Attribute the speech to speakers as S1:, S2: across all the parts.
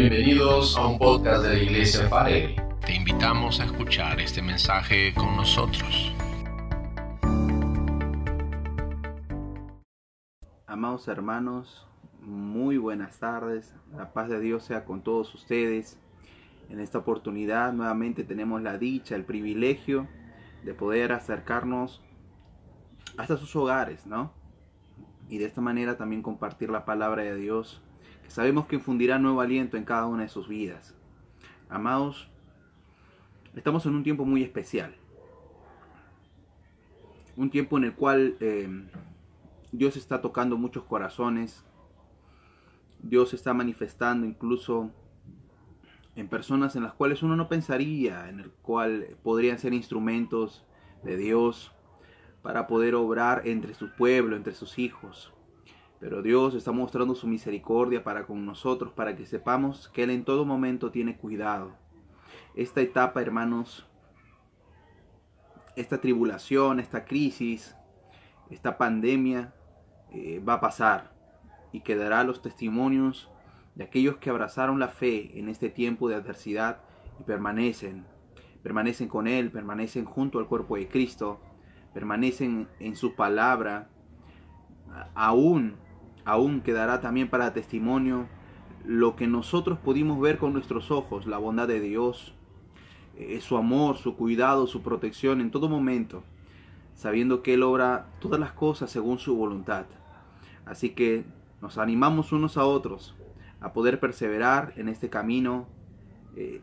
S1: Bienvenidos a un podcast de la Iglesia Farelli.
S2: Te invitamos a escuchar este mensaje con nosotros.
S3: Amados hermanos, muy buenas tardes. La paz de Dios sea con todos ustedes. En esta oportunidad nuevamente tenemos la dicha, el privilegio de poder acercarnos hasta sus hogares, ¿no? Y de esta manera también compartir la palabra de Dios, sabemos que infundirá nuevo aliento en cada una de sus vidas. Amados, estamos en un tiempo muy especial. Un tiempo en el cual eh, Dios está tocando muchos corazones. Dios está manifestando incluso en personas en las cuales uno no pensaría, en el cual podrían ser instrumentos de Dios para poder obrar entre su pueblo, entre sus hijos. Pero Dios está mostrando su misericordia para con nosotros, para que sepamos que Él en todo momento tiene cuidado. Esta etapa, hermanos, esta tribulación, esta crisis, esta pandemia eh, va a pasar y quedará los testimonios de aquellos que abrazaron la fe en este tiempo de adversidad y permanecen, permanecen con Él, permanecen junto al cuerpo de Cristo, permanecen en su palabra, aún, aún quedará también para testimonio lo que nosotros pudimos ver con nuestros ojos, la bondad de Dios, eh, su amor, su cuidado, su protección en todo momento, sabiendo que Él obra todas las cosas según su voluntad. Así que nos animamos unos a otros a poder perseverar en este camino eh,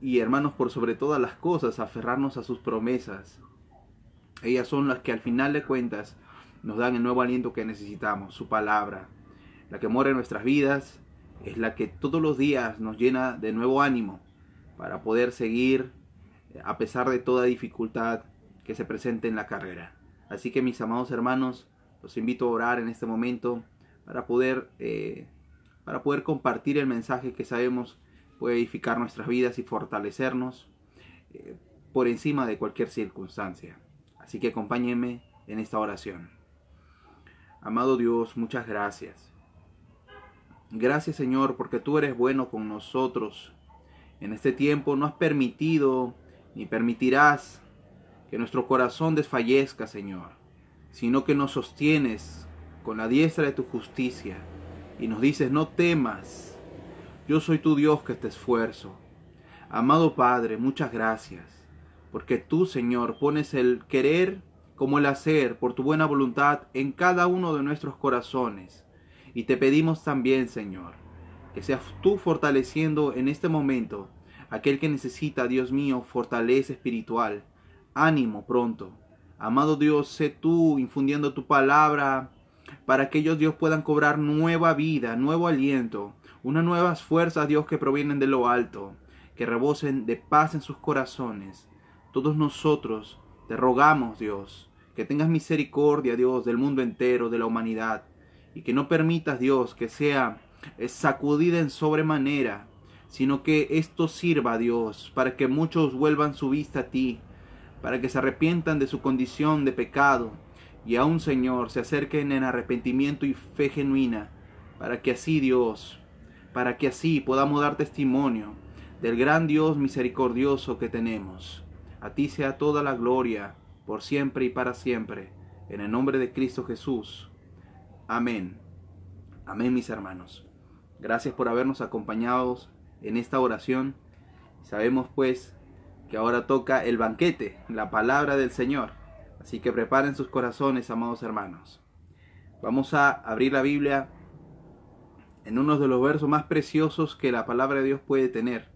S3: y hermanos por sobre todas las cosas aferrarnos a sus promesas. Ellas son las que al final de cuentas nos dan el nuevo aliento que necesitamos, su palabra. La que mora en nuestras vidas es la que todos los días nos llena de nuevo ánimo para poder seguir eh, a pesar de toda dificultad que se presente en la carrera. Así que mis amados hermanos, los invito a orar en este momento para poder eh, para poder compartir el mensaje que sabemos puede edificar nuestras vidas y fortalecernos eh, por encima de cualquier circunstancia. Así que acompáñenme en esta oración. Amado Dios, muchas gracias. Gracias Señor porque tú eres bueno con nosotros. En este tiempo no has permitido ni permitirás que nuestro corazón desfallezca, Señor, sino que nos sostienes con la diestra de tu justicia y nos dices, no temas, yo soy tu Dios que te esfuerzo. Amado Padre, muchas gracias, porque tú, Señor, pones el querer como el hacer por tu buena voluntad en cada uno de nuestros corazones. Y te pedimos también, Señor, que seas tú fortaleciendo en este momento aquel que necesita, Dios mío, fortaleza espiritual, ánimo pronto. Amado Dios, sé tú infundiendo tu palabra para que ellos, Dios, puedan cobrar nueva vida, nuevo aliento, unas nuevas fuerzas, Dios, que provienen de lo alto, que rebosen de paz en sus corazones. Todos nosotros te rogamos, Dios, que tengas misericordia, Dios, del mundo entero, de la humanidad, y que no permitas, Dios, que sea eh, sacudida en sobremanera, sino que esto sirva, Dios, para que muchos vuelvan su vista a ti, para que se arrepientan de su condición de pecado, y aún Señor se acerquen en arrepentimiento y fe genuina, para que así Dios, para que así podamos dar testimonio del gran Dios misericordioso que tenemos. A ti sea toda la gloria, por siempre y para siempre, en el nombre de Cristo Jesús. Amén. Amén mis hermanos. Gracias por habernos acompañado en esta oración. Sabemos pues que ahora toca el banquete, la palabra del Señor. Así que preparen sus corazones, amados hermanos. Vamos a abrir la Biblia en uno de los versos más preciosos que la palabra de Dios puede tener.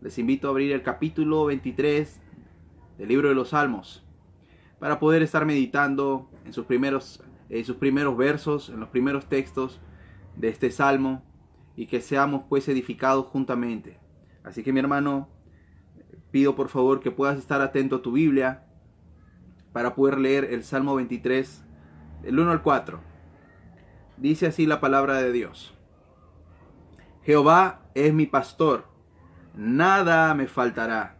S3: Les invito a abrir el capítulo 23 del libro de los Salmos para poder estar meditando en sus primeros, en sus primeros versos, en los primeros textos de este salmo y que seamos pues edificados juntamente. Así que mi hermano, pido por favor que puedas estar atento a tu Biblia para poder leer el Salmo 23, del 1 al 4. Dice así la palabra de Dios. Jehová es mi pastor, nada me faltará.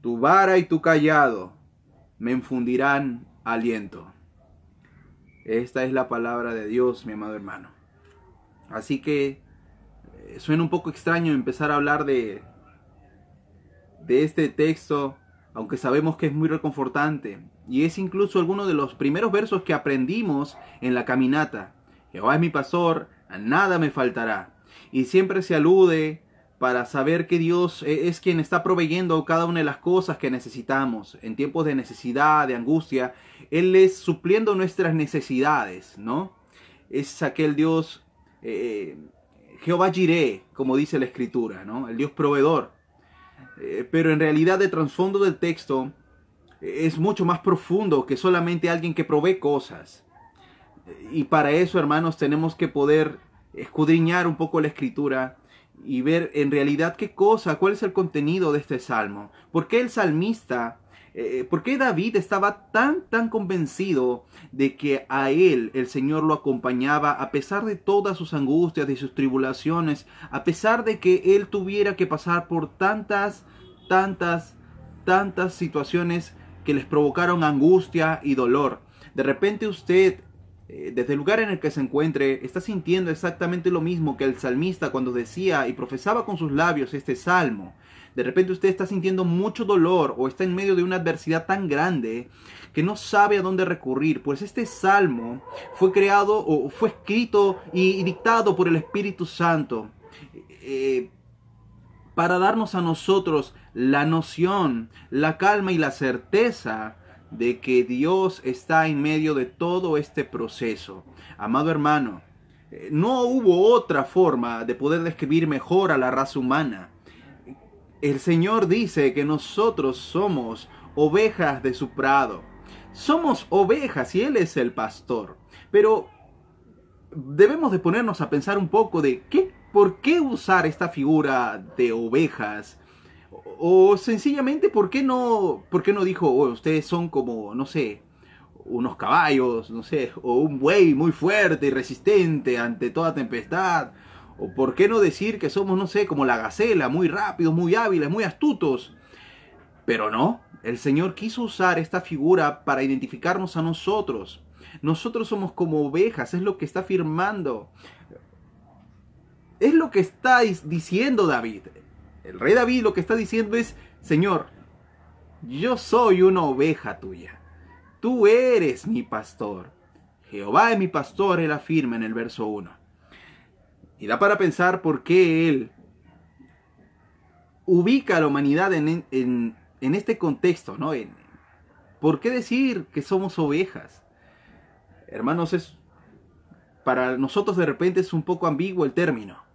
S3: tu vara y tu callado me infundirán aliento. Esta es la palabra de Dios, mi amado hermano. Así que eh, suena un poco extraño empezar a hablar de, de este texto, aunque sabemos que es muy reconfortante. Y es incluso alguno de los primeros versos que aprendimos en la caminata. Jehová es mi pastor, a nada me faltará. Y siempre se alude para saber que Dios e-, es quien está proveyendo cada una de las cosas que necesitamos en tiempos de necesidad, de angustia. Él es supliendo nuestras necesidades, ¿no? Es aquel Dios, eh, Jehová Jireh, como dice la escritura, ¿no? El Dios proveedor. Eh, pero en realidad el trasfondo del texto es mucho más profundo que solamente alguien que provee cosas. Y para eso, hermanos, tenemos que poder escudriñar un poco la escritura y ver en realidad qué cosa, cuál es el contenido de este salmo. ¿Por qué el salmista, eh, por qué David estaba tan, tan convencido de que a él el Señor lo acompañaba a pesar de todas sus angustias, de sus tribulaciones, a pesar de que él tuviera que pasar por tantas, tantas, tantas situaciones que les provocaron angustia y dolor? De repente usted desde el lugar en el que se encuentre, está sintiendo exactamente lo mismo que el salmista cuando decía y profesaba con sus labios este salmo. De repente usted está sintiendo mucho dolor o está en medio de una adversidad tan grande que no sabe a dónde recurrir. Pues este salmo fue creado o fue escrito y, dictado por el Espíritu Santo eh, para darnos a nosotros la noción, la calma y la certeza de que Dios está en medio de todo este proceso. Amado hermano, eh, no hubo otra forma de poder describir mejor a la raza humana. El Señor dice que nosotros somos ovejas de su prado. Somos ovejas y Él es el pastor. Pero debemos de ponernos a pensar un poco de qué, por qué usar esta figura de ovejas o sencillamente, ¿por qué no, por qué no dijo, oh, ustedes son como, no sé, unos caballos, no sé, o un buey muy fuerte y resistente ante toda tempestad? ¿O por qué no decir que somos, no sé, como la gacela, muy rápidos, muy hábiles, muy astutos? Pero no, el Señor quiso usar esta figura para identificarnos a nosotros. Nosotros somos como ovejas, es lo que está afirmando. Es lo que está diciendo David. El rey David lo que está diciendo es, Señor, yo soy una oveja tuya. Tú eres mi pastor. Jehová es mi pastor, él afirma en el verso 1. Y da para pensar por qué él ubica a la humanidad en, en, este contexto, ¿no? En, ¿Por qué decir que somos ovejas? Hermanos, es para nosotros de repente es un poco ambiguo el término.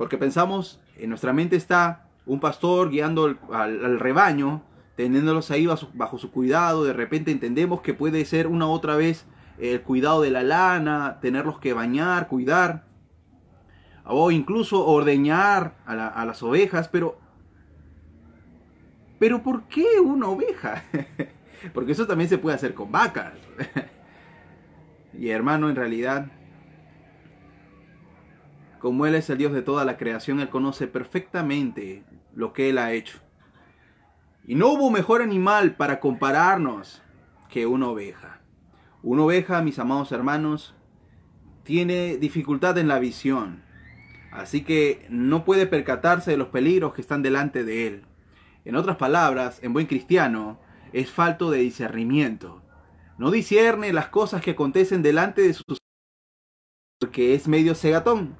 S3: Porque pensamos en nuestra mente está un pastor guiando al, rebaño, teniéndolos ahí bajo, su cuidado. De repente entendemos que puede ser una otra vez el cuidado de la lana, tenerlos que bañar, cuidar, o incluso ordeñar a, las ovejas, pero... Pero ¿por qué una oveja? Porque eso también se puede hacer con vacas. y hermano, en realidad como Él es el Dios de toda la creación, Él conoce perfectamente lo que Él ha hecho. Y no hubo mejor animal para compararnos que una oveja. Una oveja, mis amados hermanos, tiene dificultad en la visión. Así que no puede percatarse de los peligros que están delante de él. En otras palabras, en buen cristiano, es falto de discernimiento. No discierne las cosas que acontecen delante de sus porque es medio cegatón.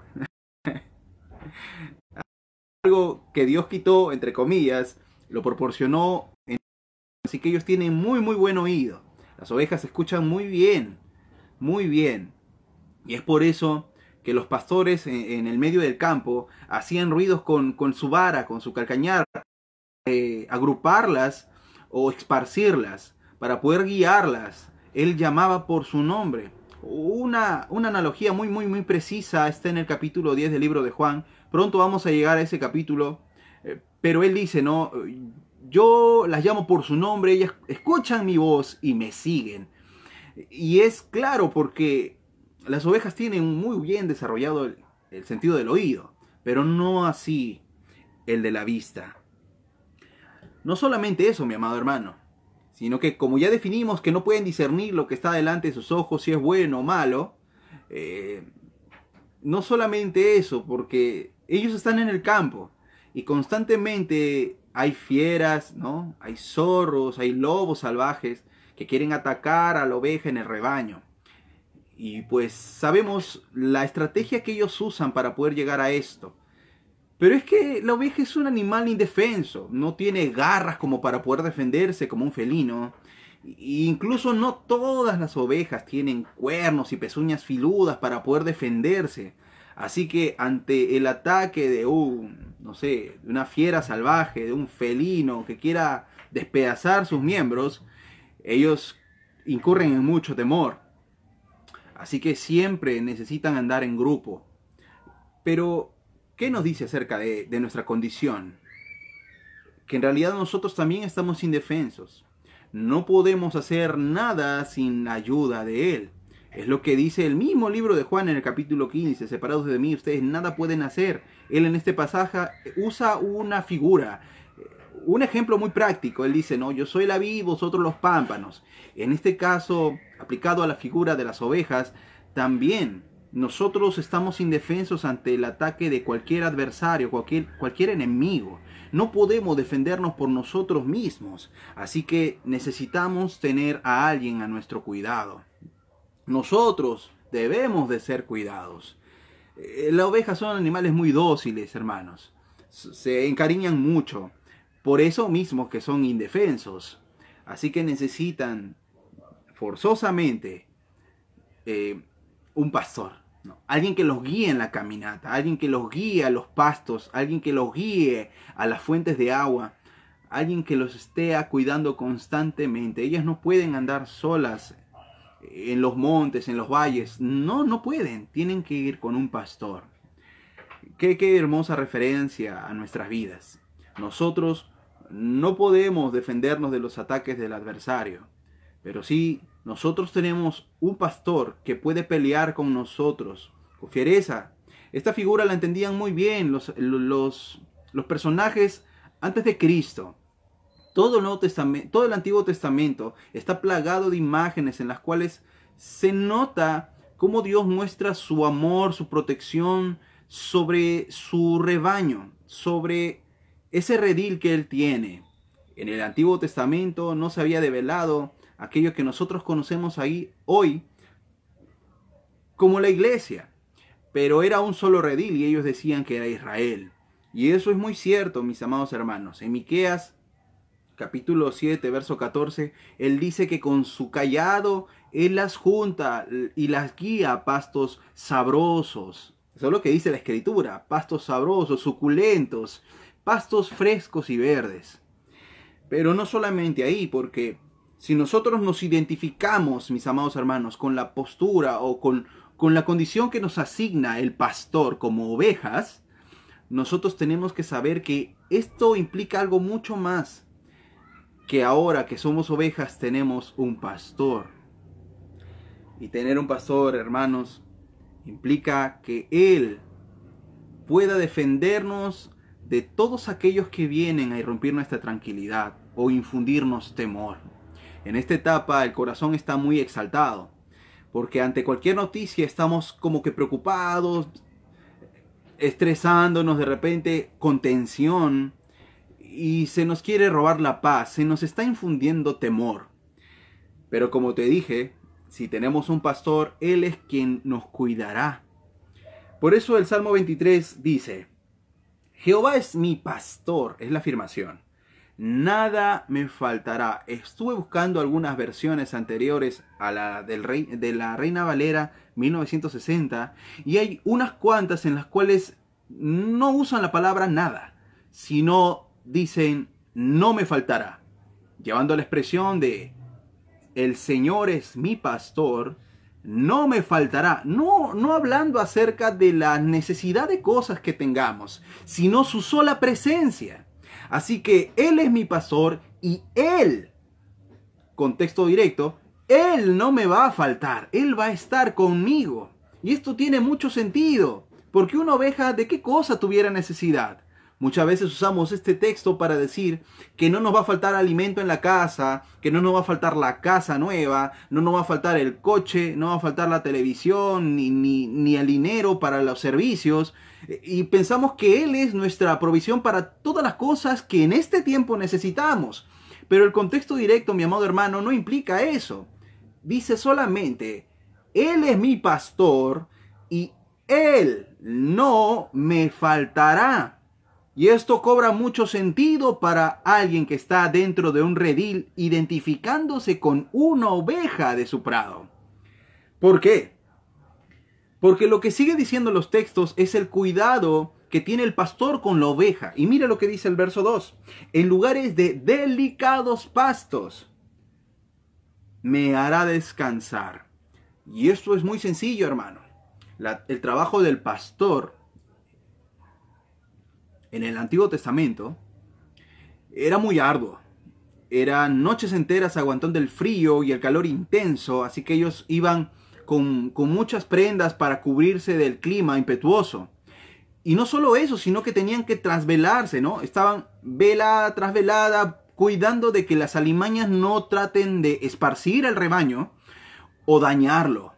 S3: Algo que Dios quitó, entre comillas, lo proporcionó. Así que ellos tienen muy, muy buen oído. Las ovejas escuchan muy bien, muy bien. Y es por eso que los pastores en, el medio del campo hacían ruidos con, su vara, con su calcañar, eh, agruparlas o esparcirlas para poder guiarlas. Él llamaba por su nombre. Una, una analogía muy, muy, muy precisa está en el capítulo 10 del libro de Juan. Pronto vamos a llegar a ese capítulo. eh, Pero él dice, ¿no? Yo las llamo por su nombre, ellas escuchan mi voz y me siguen. Y es claro porque las ovejas tienen muy bien desarrollado el, el sentido del oído, pero no así el de la vista. No solamente eso, mi amado hermano, sino que como ya definimos que no pueden discernir lo que está delante de sus ojos, si es bueno o malo, eh, no solamente eso, porque ellos están en el campo y constantemente hay fieras, ¿no? Hay zorros, hay lobos salvajes que quieren atacar a la oveja en el rebaño. Y pues sabemos la estrategia que ellos usan para poder llegar a esto. Pero es que la oveja es un animal indefenso, no tiene garras como para poder defenderse como un felino. E incluso no todas las ovejas tienen cuernos y pezuñas filudas para poder defenderse. Así que ante el ataque de un, no sé, de una fiera salvaje, de un felino que quiera despedazar sus miembros, ellos incurren en mucho temor. Así que siempre necesitan andar en grupo. Pero, ¿qué nos dice acerca de, nuestra condición? Que en realidad nosotros también estamos indefensos. No podemos hacer nada sin la ayuda de Él. Es lo que dice el mismo libro de Juan en el capítulo 15. Separados de mí, ustedes nada pueden hacer. Él en este pasaje usa una figura, un ejemplo muy práctico. Él dice, no, yo soy la vid, vosotros los pámpanos. En este caso, aplicado a la figura de las ovejas, también nosotros estamos indefensos ante el ataque de cualquier adversario, cualquier, cualquier enemigo. No podemos defendernos por nosotros mismos. Así que necesitamos tener a alguien a nuestro cuidado. Nosotros debemos de ser cuidados. Eh, Las ovejas son animales muy dóciles, hermanos. Se encariñan mucho. Por eso mismo que son indefensos. Así que necesitan forzosamente eh, un pastor. Alguien que los guíe en la caminata. Alguien que los guíe a los pastos. Alguien que los guíe a las fuentes de agua. Alguien que los esté cuidando constantemente. Ellas no pueden andar solas en los montes, en los valles. No, no pueden. Tienen que ir con un pastor. Qué, qué hermosa referencia a nuestras vidas. Nosotros no podemos defendernos de los ataques del adversario, pero sí nosotros tenemos un pastor que puede pelear con nosotros con fiereza. Esta figura la entendían muy bien los, los, personajes antes de Cristo. Todo el, Nuevo Testamento, todo el Antiguo Testamento está plagado de imágenes en las cuales se nota cómo Dios muestra su amor, su protección sobre su rebaño, sobre ese redil que Él tiene. En el Antiguo Testamento no se había develado aquello que nosotros conocemos ahí hoy como la iglesia, pero era un solo redil y ellos decían que era Israel. Y eso es muy cierto, mis amados hermanos. En Miqueas capítulo 7, verso 14, él dice que con su callado él las junta y las guía a pastos sabrosos. Eso es lo que dice la escritura, pastos sabrosos, suculentos, pastos frescos y verdes. Pero no solamente ahí, porque si nosotros nos identificamos, mis amados hermanos, con la postura o con, con la condición que nos asigna el pastor como ovejas, nosotros tenemos que saber que esto implica algo mucho más que ahora que somos ovejas tenemos un pastor. Y tener un pastor, hermanos, implica que Él pueda defendernos de todos aquellos que vienen a irrumpir nuestra tranquilidad o infundirnos temor. En esta etapa el corazón está muy exaltado, porque ante cualquier noticia estamos como que preocupados, estresándonos de repente con tensión, y se nos quiere robar la paz, se nos está infundiendo temor. Pero como te dije, si tenemos un pastor, Él es quien nos cuidará. Por eso el Salmo 23 dice, Jehová es mi pastor, es la afirmación. Nada me faltará. Estuve buscando algunas versiones anteriores a la del rey, de la Reina Valera 1960 y hay unas cuantas en las cuales no usan la palabra nada, sino dicen no me faltará, llevando la expresión de el Señor es mi pastor, no me faltará. No, no hablando acerca de la necesidad de cosas que tengamos, sino su sola presencia. Así que Él es mi pastor y Él, contexto directo, Él no me va a faltar, Él va a estar conmigo. Y esto tiene mucho sentido, porque una oveja de qué cosa tuviera necesidad? Muchas veces usamos este texto para decir que no nos va a faltar alimento en la casa, que no nos va a faltar la casa nueva, no nos va a faltar el coche, no va a faltar la televisión, ni, ni, ni el dinero para los servicios. Y pensamos que Él es nuestra provisión para todas las cosas que en este tiempo necesitamos. Pero el contexto directo, mi amado hermano, no implica eso. Dice solamente, Él es mi pastor y Él no me faltará. Y esto cobra mucho sentido para alguien que está dentro de un redil identificándose con una oveja de su prado. ¿Por qué? Porque lo que sigue diciendo los textos es el cuidado que tiene el pastor con la oveja. Y mire lo que dice el verso 2. En lugares de delicados pastos me hará descansar. Y esto es muy sencillo, hermano. el trabajo del pastor en el Antiguo Testamento era muy arduo. Eran noches enteras aguantando el frío y el calor intenso, así que ellos iban con, muchas prendas para cubrirse del clima impetuoso. Y no solo eso, sino que tenían que trasvelarse, ¿no? Estaban vela tras velada, cuidando de que las alimañas no traten de esparcir el rebaño o dañarlo.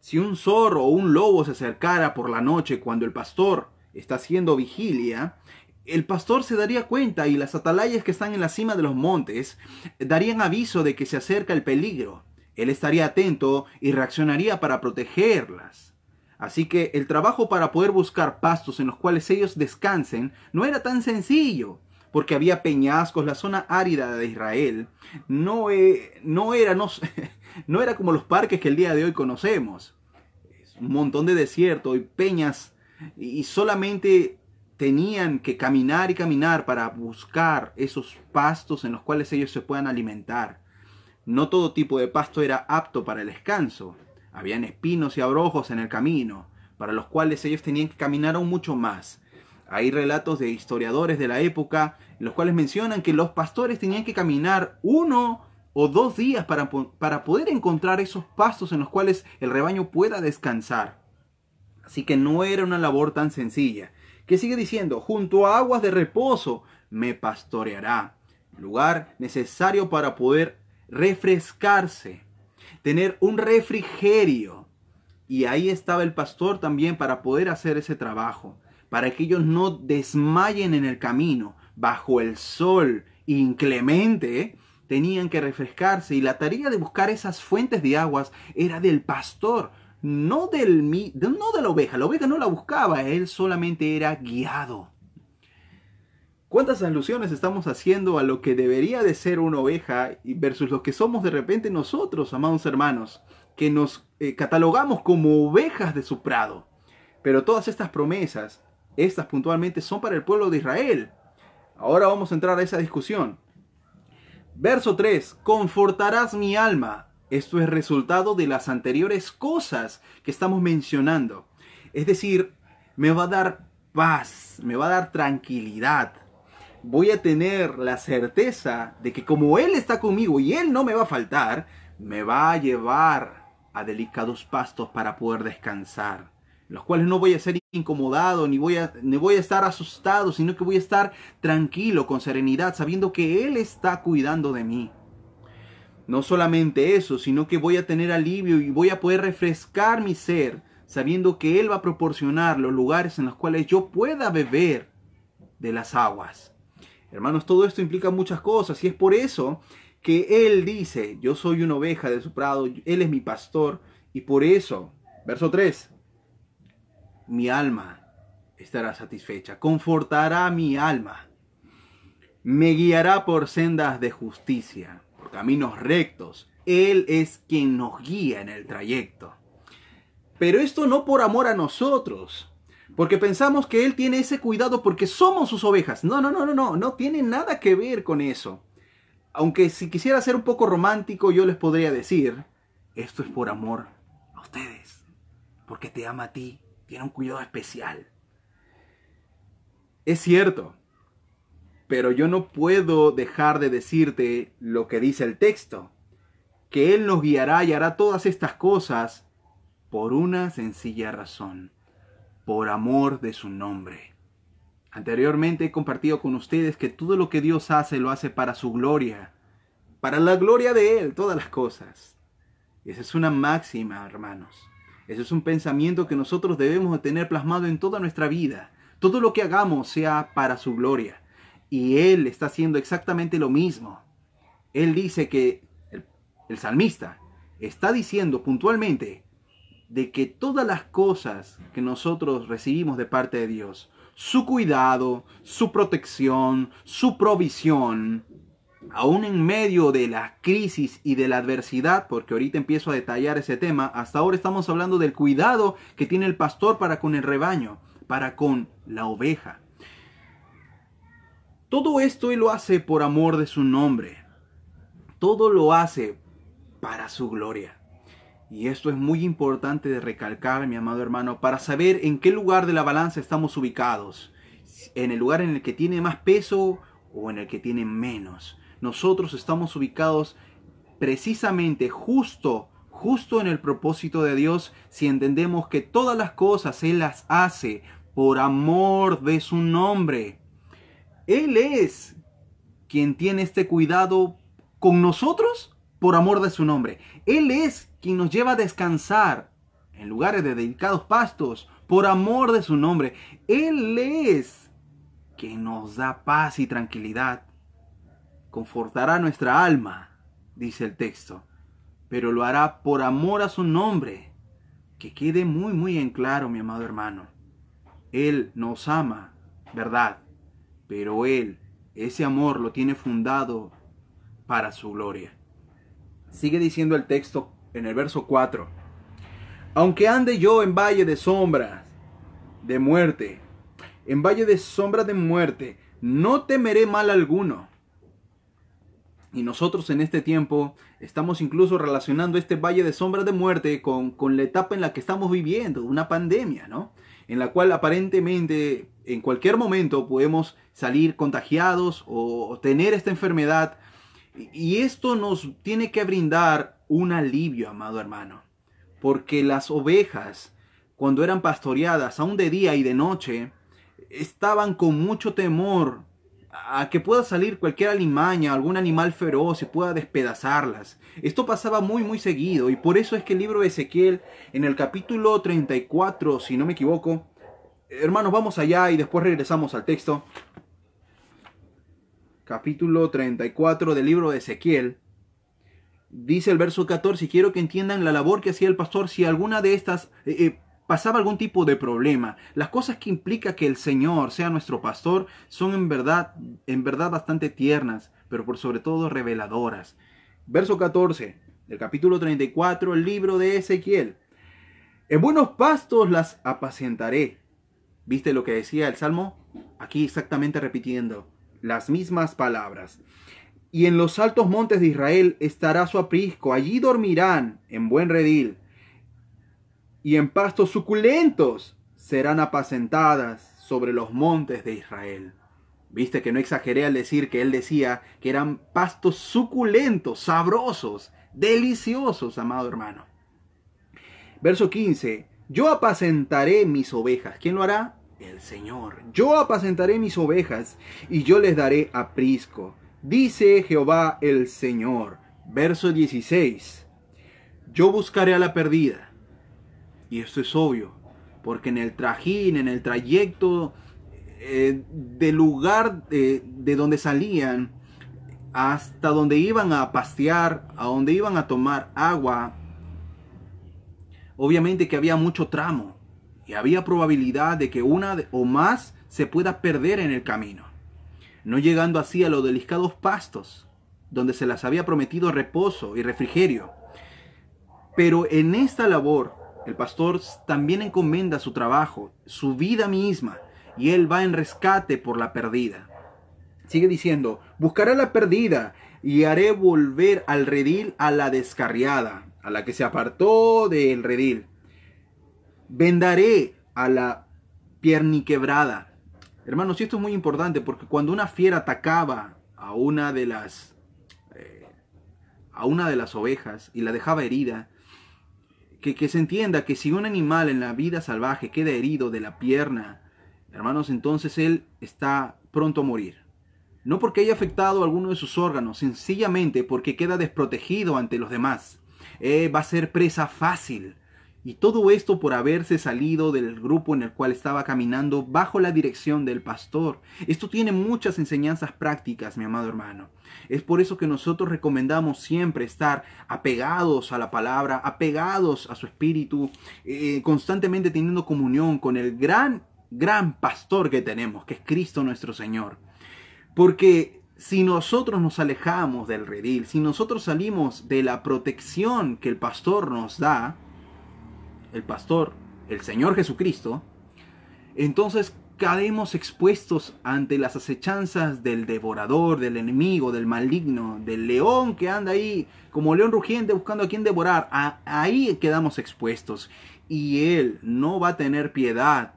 S3: Si un zorro o un lobo se acercara por la noche cuando el pastor está haciendo vigilia, el pastor se daría cuenta y las atalayas que están en la cima de los montes darían aviso de que se acerca el peligro. Él estaría atento y reaccionaría para protegerlas. Así que el trabajo para poder buscar pastos en los cuales ellos descansen no era tan sencillo, porque había peñascos, la zona árida de Israel no, e, no, era, no, no era como los parques que el día de hoy conocemos. un montón de desierto y peñas y solamente tenían que caminar y caminar para buscar esos pastos en los cuales ellos se puedan alimentar. No todo tipo de pasto era apto para el descanso. Habían espinos y abrojos en el camino, para los cuales ellos tenían que caminar aún mucho más. Hay relatos de historiadores de la época los cuales mencionan que los pastores tenían que caminar uno o dos días para, para poder encontrar esos pastos en los cuales el rebaño pueda descansar. Así que no era una labor tan sencilla. Que sigue diciendo, junto a aguas de reposo me pastoreará. Lugar necesario para poder refrescarse, tener un refrigerio. Y ahí estaba el pastor también para poder hacer ese trabajo, para que ellos no desmayen en el camino, bajo el sol inclemente, tenían que refrescarse y la tarea de buscar esas fuentes de aguas era del pastor, no, del, no de la oveja. La oveja no la buscaba, él solamente era guiado. ¿Cuántas alusiones estamos haciendo a lo que debería de ser una oveja versus lo que somos de repente nosotros, amados hermanos, que nos eh, catalogamos como ovejas de su prado? Pero todas estas promesas, estas puntualmente son para el pueblo de Israel. Ahora vamos a entrar a esa discusión. Verso 3, confortarás mi alma, esto es resultado de las anteriores cosas que estamos mencionando. Es decir, me va a dar paz, me va a dar tranquilidad. Voy a tener la certeza de que como Él está conmigo y Él no me va a faltar, me va a llevar a delicados pastos para poder descansar. Los cuales no voy a ser incomodado, ni voy a, ni voy a estar asustado, sino que voy a estar tranquilo, con serenidad, sabiendo que Él está cuidando de mí. No solamente eso, sino que voy a tener alivio y voy a poder refrescar mi ser, sabiendo que Él va a proporcionar los lugares en los cuales yo pueda beber de las aguas. Hermanos, todo esto implica muchas cosas y es por eso que Él dice, yo soy una oveja de su prado, Él es mi pastor y por eso, verso 3, mi alma estará satisfecha, confortará mi alma, me guiará por sendas de justicia caminos rectos. Él es quien nos guía en el trayecto. Pero esto no por amor a nosotros, porque pensamos que Él tiene ese cuidado porque somos sus ovejas. No, no, no, no, no, no tiene nada que ver con eso. Aunque si quisiera ser un poco romántico, yo les podría decir, esto es por amor a ustedes, porque te ama a ti, tiene un cuidado especial. Es cierto, pero yo no puedo dejar de decirte lo que dice el texto, que Él nos guiará y hará todas estas cosas por una sencilla razón, por amor de su nombre. Anteriormente he compartido con ustedes que todo lo que Dios hace lo hace para su gloria, para la gloria de Él, todas las cosas. Esa es una máxima, hermanos. Ese es un pensamiento que nosotros debemos de tener plasmado en toda nuestra vida. Todo lo que hagamos sea para su gloria. Y Él está haciendo exactamente lo mismo. Él dice que, el, salmista, está diciendo puntualmente de que todas las cosas que nosotros recibimos de parte de Dios, su cuidado, su protección, su provisión, aún en medio de la crisis y de la adversidad, porque ahorita empiezo a detallar ese tema, hasta ahora estamos hablando del cuidado que tiene el pastor para con el rebaño, para con la oveja. Todo esto Él lo hace por amor de su nombre. Todo lo hace para su gloria. Y esto es muy importante de recalcar, mi amado hermano, para saber en qué lugar de la balanza estamos ubicados. En el lugar en el que tiene más peso o en el que tiene menos. Nosotros estamos ubicados precisamente justo, justo en el propósito de Dios si entendemos que todas las cosas Él las hace por amor de su nombre. Él es quien tiene este cuidado con nosotros por amor de su nombre. Él es quien nos lleva a descansar en lugares de dedicados pastos por amor de su nombre. Él es quien nos da paz y tranquilidad. Confortará nuestra alma, dice el texto, pero lo hará por amor a su nombre. Que quede muy, muy en claro, mi amado hermano. Él nos ama, ¿verdad? Pero Él, ese amor lo tiene fundado para su gloria. Sigue diciendo el texto en el verso 4. Aunque ande yo en valle de sombras de muerte, en valle de sombras de muerte, no temeré mal alguno. Y nosotros en este tiempo estamos incluso relacionando este valle de sombras de muerte con, con la etapa en la que estamos viviendo, una pandemia, ¿no? En la cual aparentemente en cualquier momento podemos salir contagiados o tener esta enfermedad. Y esto nos tiene que brindar un alivio, amado hermano. Porque las ovejas, cuando eran pastoreadas, aún de día y de noche, estaban con mucho temor a que pueda salir cualquier alimaña, algún animal feroz y pueda despedazarlas. Esto pasaba muy muy seguido y por eso es que el libro de Ezequiel en el capítulo 34, si no me equivoco, hermanos, vamos allá y después regresamos al texto. Capítulo 34 del libro de Ezequiel. Dice el verso 14, y quiero que entiendan la labor que hacía el pastor si alguna de estas eh, eh, pasaba algún tipo de problema. Las cosas que implica que el Señor sea nuestro pastor son en verdad, en verdad bastante tiernas, pero por sobre todo reveladoras. Verso 14 del capítulo 34, el libro de Ezequiel. En buenos pastos las apacentaré. ¿Viste lo que decía el Salmo? Aquí exactamente repitiendo las mismas palabras. Y en los altos montes de Israel estará su aprisco, allí dormirán en buen redil y en pastos suculentos serán apacentadas sobre los montes de Israel. Viste que no exageré al decir que él decía que eran pastos suculentos, sabrosos, deliciosos, amado hermano. Verso 15. Yo apacentaré mis ovejas. ¿Quién lo hará? El Señor. Yo apacentaré mis ovejas y yo les daré aprisco. Dice Jehová el Señor. Verso 16. Yo buscaré a la perdida y esto es obvio, porque en el trajín, en el trayecto eh, del lugar de, de donde salían hasta donde iban a pastear, a donde iban a tomar agua, obviamente que había mucho tramo y había probabilidad de que una o más se pueda perder en el camino, no llegando así a los delicados pastos, donde se las había prometido reposo y refrigerio. Pero en esta labor el pastor también encomienda su trabajo, su vida misma, y él va en rescate por la perdida. Sigue diciendo, buscaré la perdida y haré volver al redil a la descarriada. a la que se apartó del redil. Vendaré a la pierniquebrada. Hermanos, y esto es muy importante porque cuando una fiera atacaba a una de las eh, a una de las ovejas y la dejaba herida, que, se entienda que si un animal en la vida salvaje queda herido de la pierna, hermanos, entonces él está pronto a morir. No porque haya afectado alguno de sus órganos, sencillamente porque queda desprotegido ante los demás. Eh, va a ser presa fácil. Y todo esto por haberse salido del grupo en el cual estaba caminando bajo la dirección del pastor. Esto tiene muchas enseñanzas prácticas, mi amado hermano. Es por eso que nosotros recomendamos siempre estar apegados a la palabra, apegados a su espíritu, eh, constantemente teniendo comunión con el gran, gran pastor que tenemos, que es Cristo nuestro Señor. Porque si nosotros nos alejamos del redil, si nosotros salimos de la protección que el pastor nos da, el pastor, el Señor Jesucristo, entonces caemos expuestos ante las acechanzas del devorador, del enemigo, del maligno, del león que anda ahí como león rugiente buscando a quien devorar. ahí quedamos expuestos. Y él no va a tener piedad,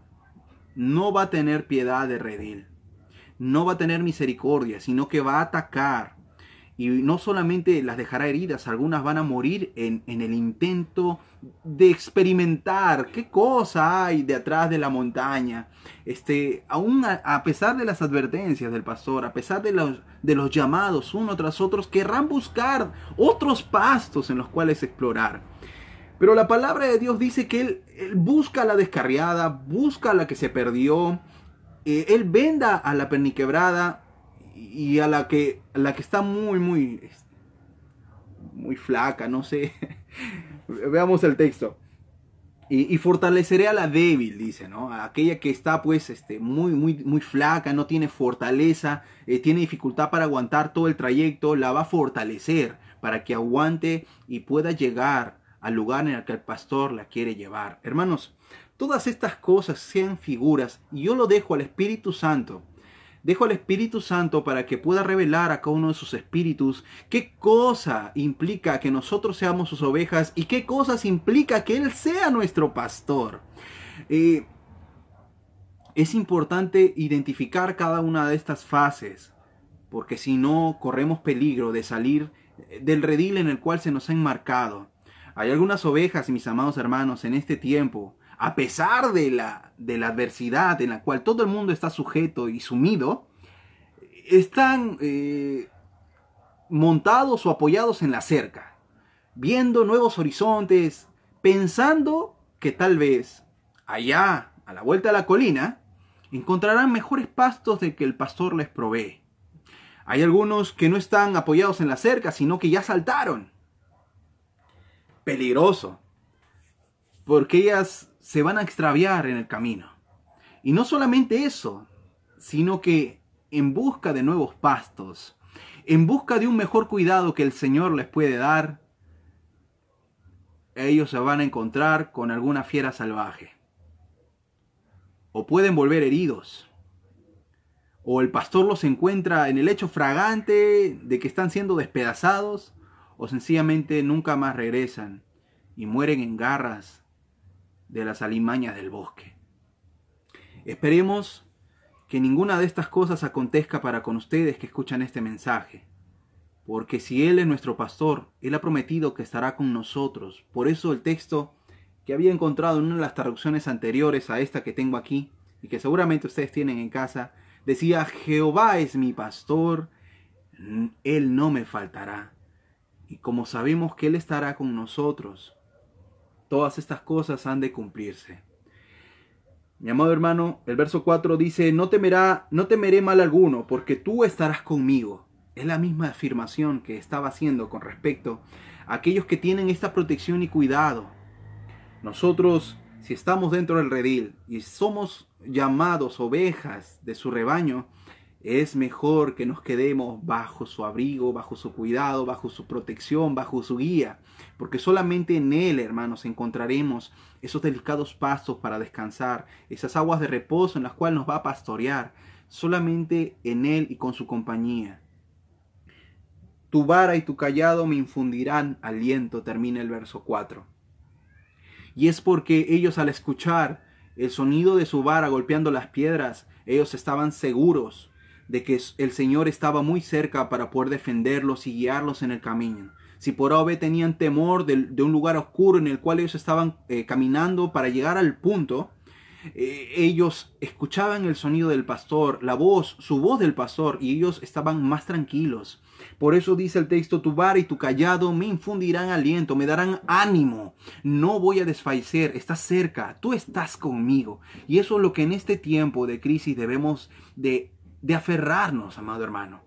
S3: no va a tener piedad de redil no va a tener misericordia, sino que va a atacar. Y no solamente las dejará heridas, algunas van a morir en, el intento de experimentar qué cosa hay de atrás de la montaña. Este, aún a, pesar de las advertencias del pastor, a pesar de los, de los llamados uno tras otros, querrán buscar otros pastos en los cuales explorar. Pero la palabra de Dios dice que él, él busca a la descarriada, busca a la que se perdió, eh, él venda a la perniquebrada y a la que, la que está muy, muy, muy flaca, no sé. Veamos el texto. Y, fortaleceré a la débil, dice, ¿no? A aquella que está pues este, muy, muy, muy flaca, no tiene fortaleza, eh, tiene dificultad para aguantar todo el trayecto, la va a fortalecer para que aguante y pueda llegar al lugar en el que el pastor la quiere llevar. Hermanos, Todas estas cosas sean figuras y yo lo dejo al Espíritu Santo. Dejo al Espíritu Santo para que pueda revelar a cada uno de sus espíritus qué cosa implica que nosotros seamos sus ovejas y qué cosas implica que Él sea nuestro pastor. Eh, es importante identificar cada una de estas fases, porque si no corremos peligro de salir del redil en el cual se nos ha enmarcado. Hay algunas ovejas, mis amados hermanos, en este tiempo a pesar de la, de la adversidad en la cual todo el mundo está sujeto y sumido, están eh, montados o apoyados en la cerca, viendo nuevos horizontes, pensando que tal vez allá, a la vuelta de la colina, encontrarán mejores pastos de que el pastor les provee. Hay algunos que no están apoyados en la cerca, sino que ya saltaron. Peligroso. Porque ellas se van a extraviar en el camino. Y no solamente eso, sino que en busca de nuevos pastos, en busca de un mejor cuidado que el Señor les puede dar, ellos se van a encontrar con alguna fiera salvaje. O pueden volver heridos. O el pastor los encuentra en el hecho fragante de que están siendo despedazados. O sencillamente nunca más regresan y mueren en garras de las alimañas del bosque. Esperemos que ninguna de estas cosas acontezca para con ustedes que escuchan este mensaje, porque si Él es nuestro pastor, Él ha prometido que estará con nosotros. Por eso el texto que había encontrado en una de las traducciones anteriores a esta que tengo aquí, y que seguramente ustedes tienen en casa, decía, Jehová es mi pastor, Él no me faltará. Y como sabemos que Él estará con nosotros, todas estas cosas han de cumplirse. Mi amado hermano, el verso 4 dice, no temerá, no temeré mal alguno, porque tú estarás conmigo. Es la misma afirmación que estaba haciendo con respecto a aquellos que tienen esta protección y cuidado. Nosotros, si estamos dentro del redil y somos llamados ovejas de su rebaño, es mejor que nos quedemos bajo su abrigo, bajo su cuidado, bajo su protección, bajo su guía, porque solamente en Él, hermanos, encontraremos esos delicados pastos para descansar, esas aguas de reposo en las cuales nos va a pastorear, solamente en Él y con su compañía. tu vara y tu callado me infundirán aliento, termina el verso 4. Y es porque ellos al escuchar el sonido de su vara golpeando las piedras, ellos estaban seguros de que el Señor estaba muy cerca para poder defenderlos y guiarlos en el camino. Si por ave tenían temor de, un lugar oscuro en el cual ellos estaban eh, caminando para llegar al punto, eh, ellos escuchaban el sonido del pastor, la voz, su voz del pastor, y ellos estaban más tranquilos. Por eso dice el texto, tu vara y tu callado me infundirán aliento, me darán ánimo. No voy a desfallecer, estás cerca, tú estás conmigo. Y eso es lo que en este tiempo de crisis debemos de, de aferrarnos, amado hermano.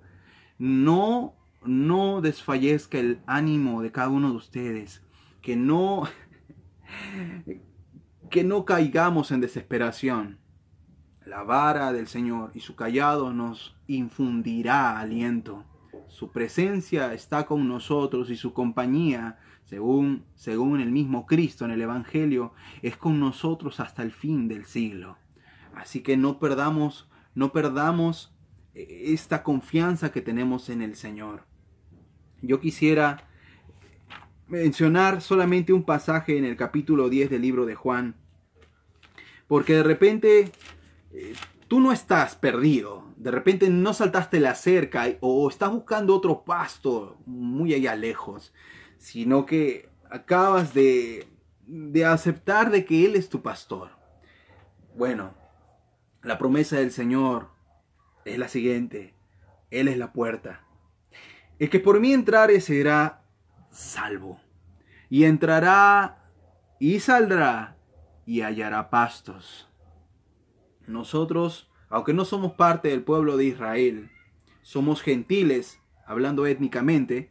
S3: No, no desfallezca el ánimo de cada uno de ustedes. Que no que no caigamos en desesperación. La vara del Señor y su callado nos infundirá aliento. Su presencia está con nosotros y su compañía, según, según el mismo Cristo en el Evangelio, es con nosotros hasta el fin del siglo. Así que no perdamos, no perdamos eh, esta confianza que tenemos en el Señor. Yo quisiera mencionar solamente un pasaje en el capítulo 10 del libro de Juan, porque de repente eh, tú no estás perdido. De repente no saltaste la cerca o estás buscando otro pasto muy allá lejos. Sino que acabas de, de aceptar de que Él es tu pastor. Bueno, la promesa del Señor es la siguiente. Él es la puerta. El que por mí entrare será salvo. Y entrará y saldrá y hallará pastos. Nosotros, aunque no somos parte del pueblo de Israel, somos gentiles, hablando étnicamente,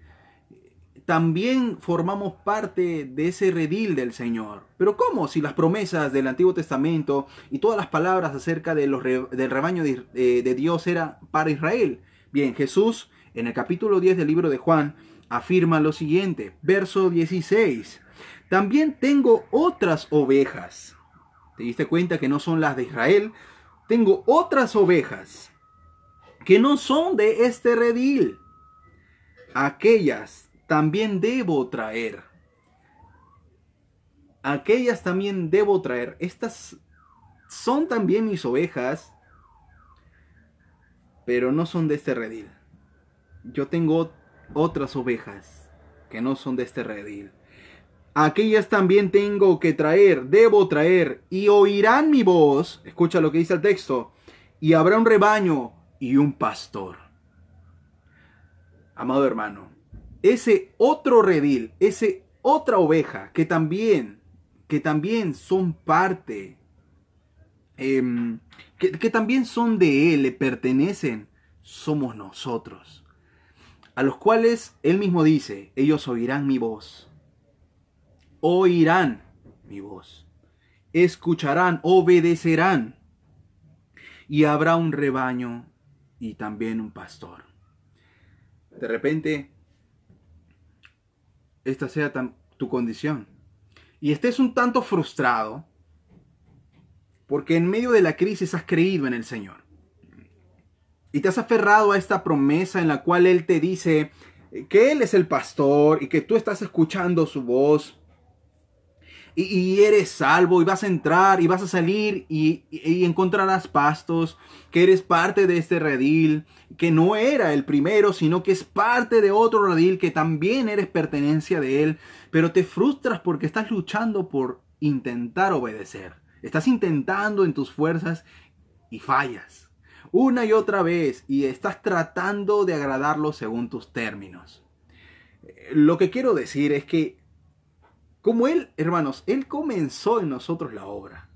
S3: también formamos parte de ese redil del Señor. Pero ¿cómo? Si las promesas del Antiguo Testamento y todas las palabras acerca de los del rebaño de, de Dios eran para Israel. Bien, Jesús en el capítulo 10 del libro de Juan afirma lo siguiente, verso 16. También tengo otras ovejas. ¿Te diste cuenta que no son las de Israel? Tengo otras ovejas que no son de este redil. Aquellas también debo traer. Aquellas también debo traer. Estas son también mis ovejas, pero no son de este redil. Yo tengo otras ovejas que no son de este redil aquellas también tengo que traer, debo traer, y oirán mi voz, escucha lo que dice el texto, y habrá un rebaño y un pastor. Amado hermano, ese otro redil, ese otra oveja que también, que también son parte, em, que, que también son de Él, le pertenecen, somos nosotros, a los cuales Él mismo dice, ellos oirán mi voz. Oirán mi voz, escucharán, obedecerán, y habrá un rebaño y también un pastor. De repente, esta sea tu condición, y estés un tanto frustrado, porque en medio de la crisis has creído en el Señor. Y te has aferrado a esta promesa en la cual Él te dice que Él es el pastor y que tú estás escuchando su voz y, eres salvo y vas a entrar y vas a salir y, encontrarás pastos, que eres parte de este redil, que no era el primero, sino que es parte de otro redil, que también eres pertenencia de él, pero te frustras porque estás luchando por intentar obedecer. Estás intentando en tus fuerzas y fallas una y otra vez y estás tratando de agradarlo según tus términos. Lo que quiero decir es que como Él, hermanos, Él comenzó en nosotros la obra.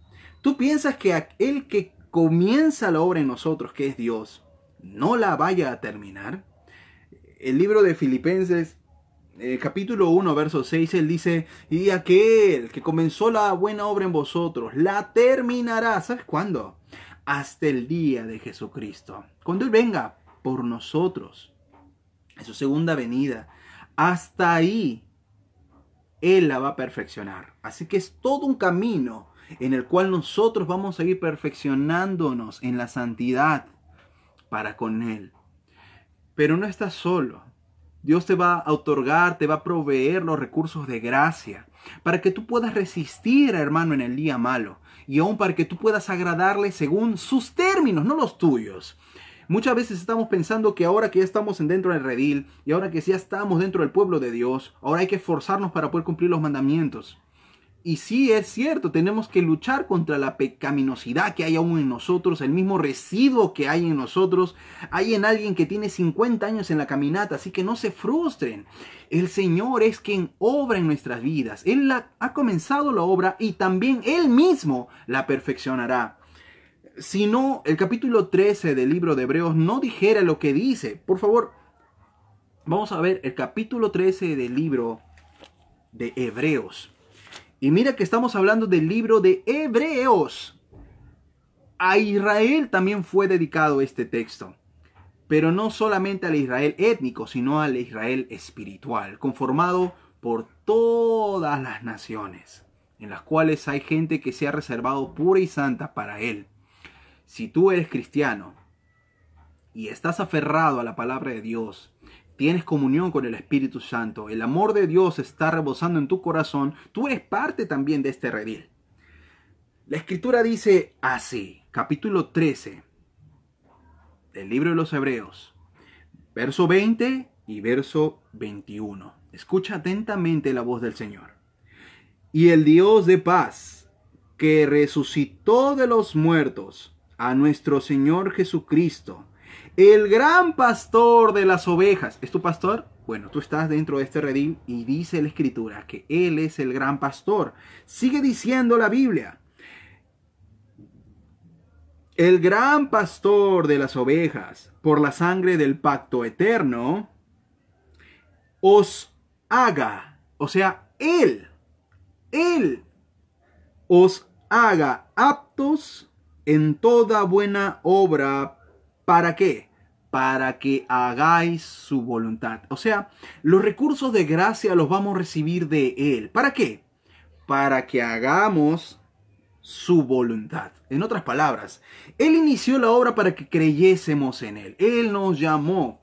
S3: ¿Tú piensas que aquel que comienza la obra en nosotros, que es Dios, no la vaya a terminar? El libro de Filipenses, eh, capítulo 1, verso 6, Él dice, y aquel que comenzó la buena obra en vosotros, la terminará. ¿Sabes cuándo? Hasta el día de Jesucristo. Cuando Él venga por nosotros, en su segunda venida. Hasta ahí él la va a perfeccionar. Así que es todo un camino en el cual nosotros vamos a ir perfeccionándonos en la santidad para con Él. Pero no estás solo. Dios te va a otorgar, te va a proveer los recursos de gracia para que tú puedas resistir, hermano, en el día malo y aún para que tú puedas agradarle según sus términos, no los tuyos. Muchas veces estamos pensando que ahora que ya estamos dentro del redil y ahora que ya estamos dentro del pueblo de Dios, ahora hay que esforzarnos para poder cumplir los mandamientos. Y sí es cierto, tenemos que luchar contra la pecaminosidad que hay aún en nosotros, el mismo residuo que hay en nosotros. Hay en alguien que tiene 50 años en la caminata, así que no se frustren. El Señor es quien obra en nuestras vidas. Él ha comenzado la obra y también Él mismo la perfeccionará. Si no, el capítulo 13 del libro de Hebreos no dijera lo que dice. Por favor, vamos a ver el capítulo 13 del libro de Hebreos. Y mira que estamos hablando del libro de Hebreos. A Israel también fue dedicado este texto. Pero no solamente al Israel étnico, sino al Israel espiritual, conformado por todas las naciones, en las cuales hay gente que se ha reservado pura y santa para Él. Si tú eres cristiano y estás aferrado a la palabra de Dios, tienes comunión con el Espíritu Santo, el amor de Dios está rebosando en tu corazón, tú eres parte también de este redil. La escritura dice así, capítulo 13 del libro de los Hebreos, verso 20 y verso 21. Escucha atentamente la voz del Señor. Y el Dios de paz, que resucitó de los muertos a nuestro Señor Jesucristo, el gran pastor de las ovejas. ¿Es tu pastor? Bueno, tú estás dentro de este redil y dice la escritura que Él es el gran pastor. Sigue diciendo la Biblia. El gran pastor de las ovejas, por la sangre del pacto eterno, os haga, o sea, Él, Él os haga aptos en toda buena obra. ¿Para qué? para que hagáis su voluntad. O sea, los recursos de gracia los vamos a recibir de Él. ¿Para qué? Para que hagamos su voluntad. En otras palabras, Él inició la obra para que creyésemos en Él. Él nos llamó.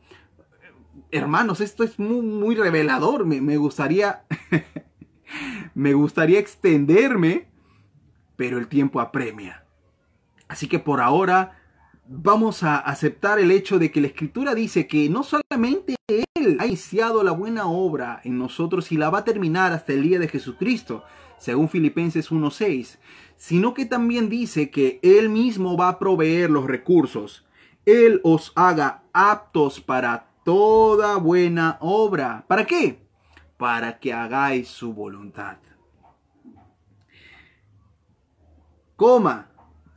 S3: Hermanos, esto es muy, revelador. Me gustaría... me gustaría extenderme, pero el tiempo apremia. Así que por ahora vamos a aceptar el hecho de que la escritura dice que no solamente Él ha iniciado la buena obra en nosotros y la va a terminar hasta el día de Jesucristo, según Filipenses 1.6, sino que también dice que Él mismo va a proveer los recursos. Él os haga aptos para toda buena obra. ¿Para qué? Para que hagáis su voluntad. Coma,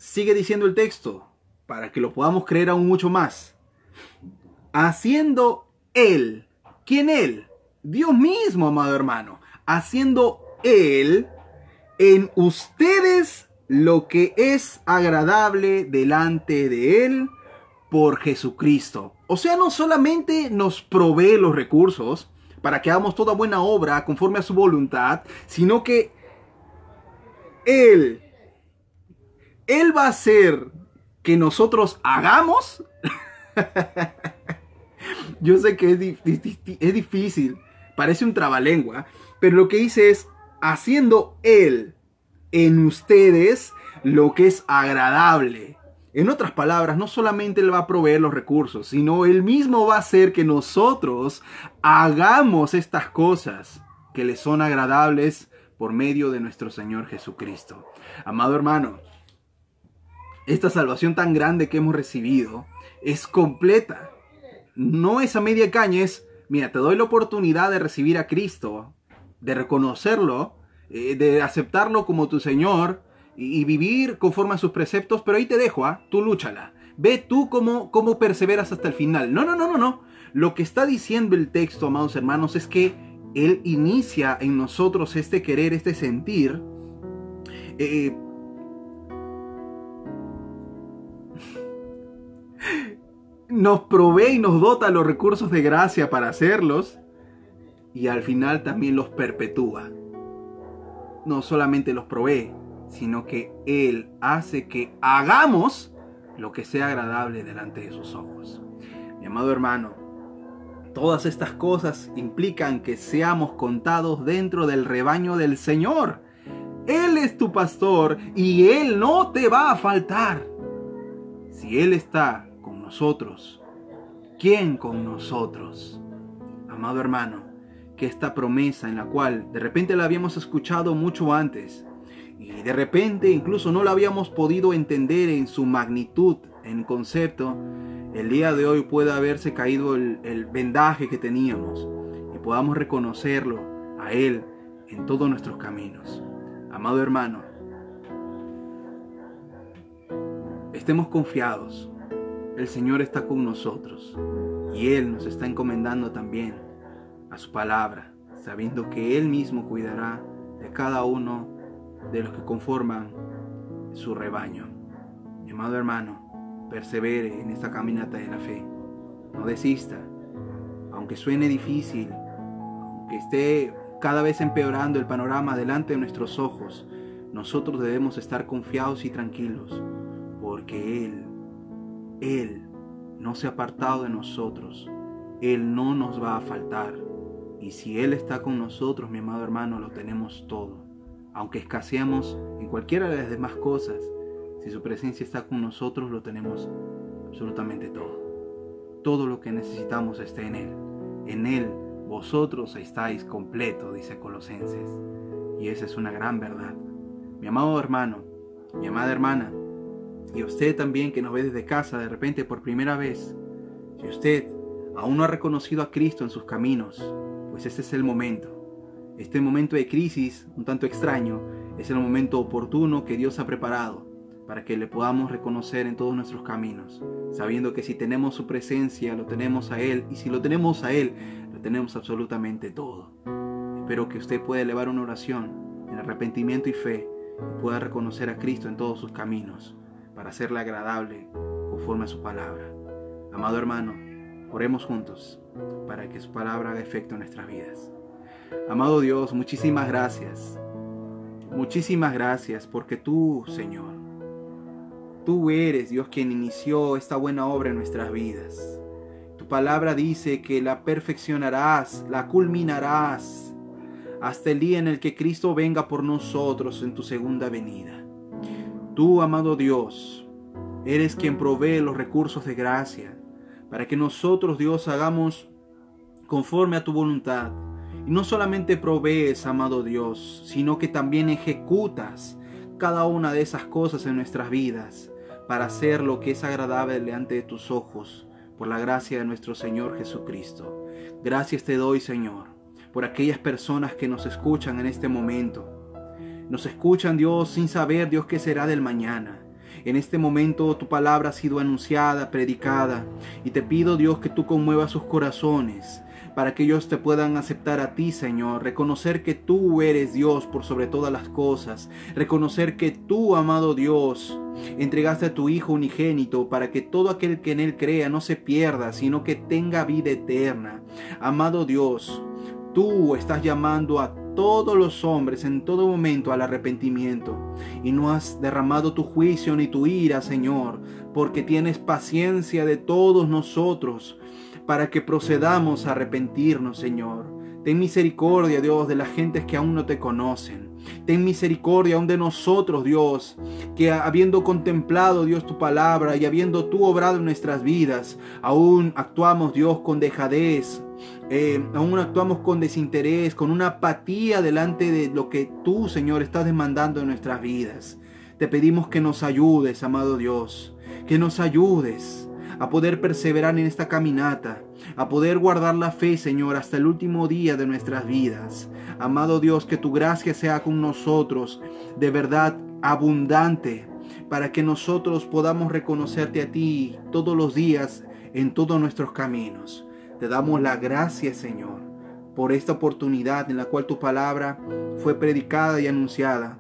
S3: sigue diciendo el texto, para que lo podamos creer aún mucho más. Haciendo Él, ¿quién Él? Dios mismo, amado hermano, haciendo Él en ustedes lo que es agradable delante de Él por Jesucristo. O sea, no solamente nos provee los recursos para que hagamos toda buena obra conforme a su voluntad, sino que Él, Él va a ser que nosotros hagamos. Yo sé que es, difícil, parece un trabalengua, pero lo que dice es haciendo Él en ustedes lo que es agradable. En otras palabras, no solamente Él va a proveer los recursos, sino Él mismo va a hacer que nosotros hagamos estas cosas que le son agradables por medio de nuestro Señor Jesucristo. Amado hermano, esta salvación tan grande que hemos recibido es completa. No es a media caña, es, mira, te doy la oportunidad de recibir a Cristo, de reconocerlo, eh, de aceptarlo como tu Señor y, vivir conforme a sus preceptos, pero ahí te dejo, ¿ah? tú lúchala. Ve tú cómo, cómo perseveras hasta el final. No, no, no, no, no. Lo que está diciendo el texto, amados hermanos, es que Él inicia en nosotros este querer, este sentir, eh, nos provee y nos dota los recursos de gracia para hacerlos y al final también los perpetúa. No solamente los provee, sino que Él hace que hagamos lo que sea agradable delante de sus ojos. Mi amado hermano, Todas estas cosas implican que seamos contados dentro del rebaño del Señor. Él es tu pastor y Él no te va a faltar. Si Él está nosotros, ¿quién con nosotros? Amado hermano, que esta promesa en la cual de repente la habíamos escuchado mucho antes y de repente incluso no la habíamos podido entender en su magnitud, en concepto, el día de hoy pueda haberse caído el, el vendaje que teníamos y podamos reconocerlo a Él en todos nuestros caminos. Amado hermano, estemos confiados. El Señor está con nosotros y Él nos está encomendando también a su palabra, sabiendo que Él mismo cuidará de cada uno de los que conforman su rebaño. Mi amado hermano, persevere en esta caminata de la fe. No desista, aunque suene difícil, aunque esté cada vez empeorando el panorama delante de nuestros ojos, nosotros debemos estar confiados y tranquilos, porque Él, Él no se ha apartado de nosotros, Él no nos va a faltar. Y si Él está con nosotros, mi amado hermano, lo tenemos todo. Aunque escaseamos en cualquiera de las demás cosas, si su presencia está con nosotros, lo tenemos absolutamente todo. Todo lo que necesitamos está en Él. En Él vosotros estáis completos, dice Colosenses. Y esa es una gran verdad. Mi amado hermano, mi amada hermana, y usted también que nos ve desde casa de repente por primera vez, si usted aún no ha reconocido a Cristo en sus caminos, pues este es el momento. Este momento de crisis, un tanto extraño, es el momento oportuno que Dios ha preparado para que le podamos reconocer en todos nuestros caminos, sabiendo que si tenemos su presencia, lo tenemos a Él, y si lo tenemos a Él, lo tenemos absolutamente todo. Espero que usted pueda elevar una oración en arrepentimiento y fe y pueda reconocer a Cristo en todos sus caminos para hacerle agradable conforme a su palabra. Amado hermano, oremos juntos para que su palabra haga efecto en nuestras vidas. Amado Dios, muchísimas gracias. Muchísimas gracias porque tú, Señor, tú eres Dios quien inició esta buena obra en nuestras vidas. Tu palabra dice que la perfeccionarás, la culminarás hasta el día en el que Cristo venga por nosotros en tu segunda venida. Tú, amado Dios, eres quien provee los recursos de gracia para que nosotros, Dios, hagamos conforme a tu voluntad. Y no solamente provees, amado Dios, sino que también ejecutas cada una de esas cosas en nuestras vidas para hacer lo que es agradable delante de tus ojos, por la gracia de nuestro Señor Jesucristo. Gracias te doy, Señor, por aquellas personas que nos escuchan en este momento. Nos escuchan, Dios, sin saber, Dios, qué será del mañana. En este momento tu palabra ha sido anunciada, predicada, y te pido Dios que tú conmuevas sus corazones para que ellos te puedan aceptar a ti, Señor, reconocer que tú eres Dios por sobre todas las cosas, reconocer que tú, amado Dios, entregaste a tu Hijo unigénito para que todo aquel que en Él crea no se pierda, sino que tenga vida eterna. Amado Dios, tú estás llamando a todos los hombres en todo momento al arrepentimiento. Y no has derramado tu juicio ni tu ira, Señor, porque tienes paciencia de todos nosotros para que procedamos a arrepentirnos, Señor. Ten misericordia, Dios, de las gentes que aún no te conocen. Ten misericordia aún de nosotros, Dios, que habiendo contemplado, Dios, tu palabra y habiendo tú obrado en nuestras vidas, aún actuamos, Dios, con dejadez, eh, aún actuamos con desinterés, con una apatía delante de lo que tú, Señor, estás demandando en nuestras vidas. Te pedimos que nos ayudes, amado Dios, que nos ayudes a poder perseverar en esta caminata, a poder guardar la fe, Señor, hasta el último día de nuestras vidas. Amado Dios, que tu gracia sea con nosotros, de verdad abundante, para que nosotros podamos reconocerte a ti todos los días en todos nuestros caminos. Te damos la gracia, Señor, por esta oportunidad en la cual tu palabra fue predicada y anunciada.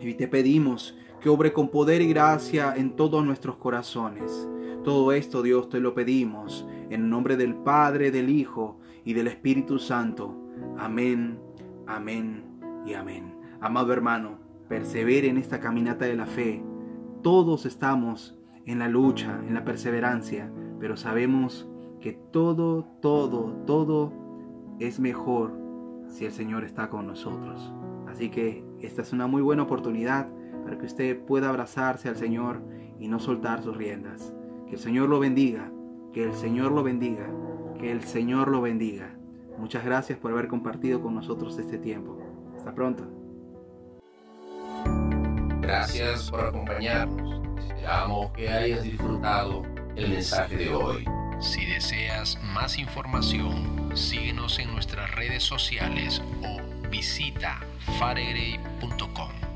S3: Y te pedimos que obre con poder y gracia en todos nuestros corazones. Todo esto, Dios, te lo pedimos en nombre del Padre, del Hijo y del Espíritu Santo. Amén, amén y amén. Amado hermano, persevere en esta caminata de la fe. Todos estamos en la lucha, en la perseverancia, pero sabemos que todo, todo, todo es mejor si el Señor está con nosotros. Así que esta es una muy buena oportunidad para que usted pueda abrazarse al Señor y no soltar sus riendas. Que el Señor lo bendiga, que el Señor lo bendiga, que el Señor lo bendiga. Muchas gracias por haber compartido con nosotros este tiempo. Hasta pronto.
S1: Gracias por acompañarnos. Esperamos que hayas disfrutado el mensaje de hoy.
S2: Si deseas más información, síguenos en nuestras redes sociales o visita faregray.com.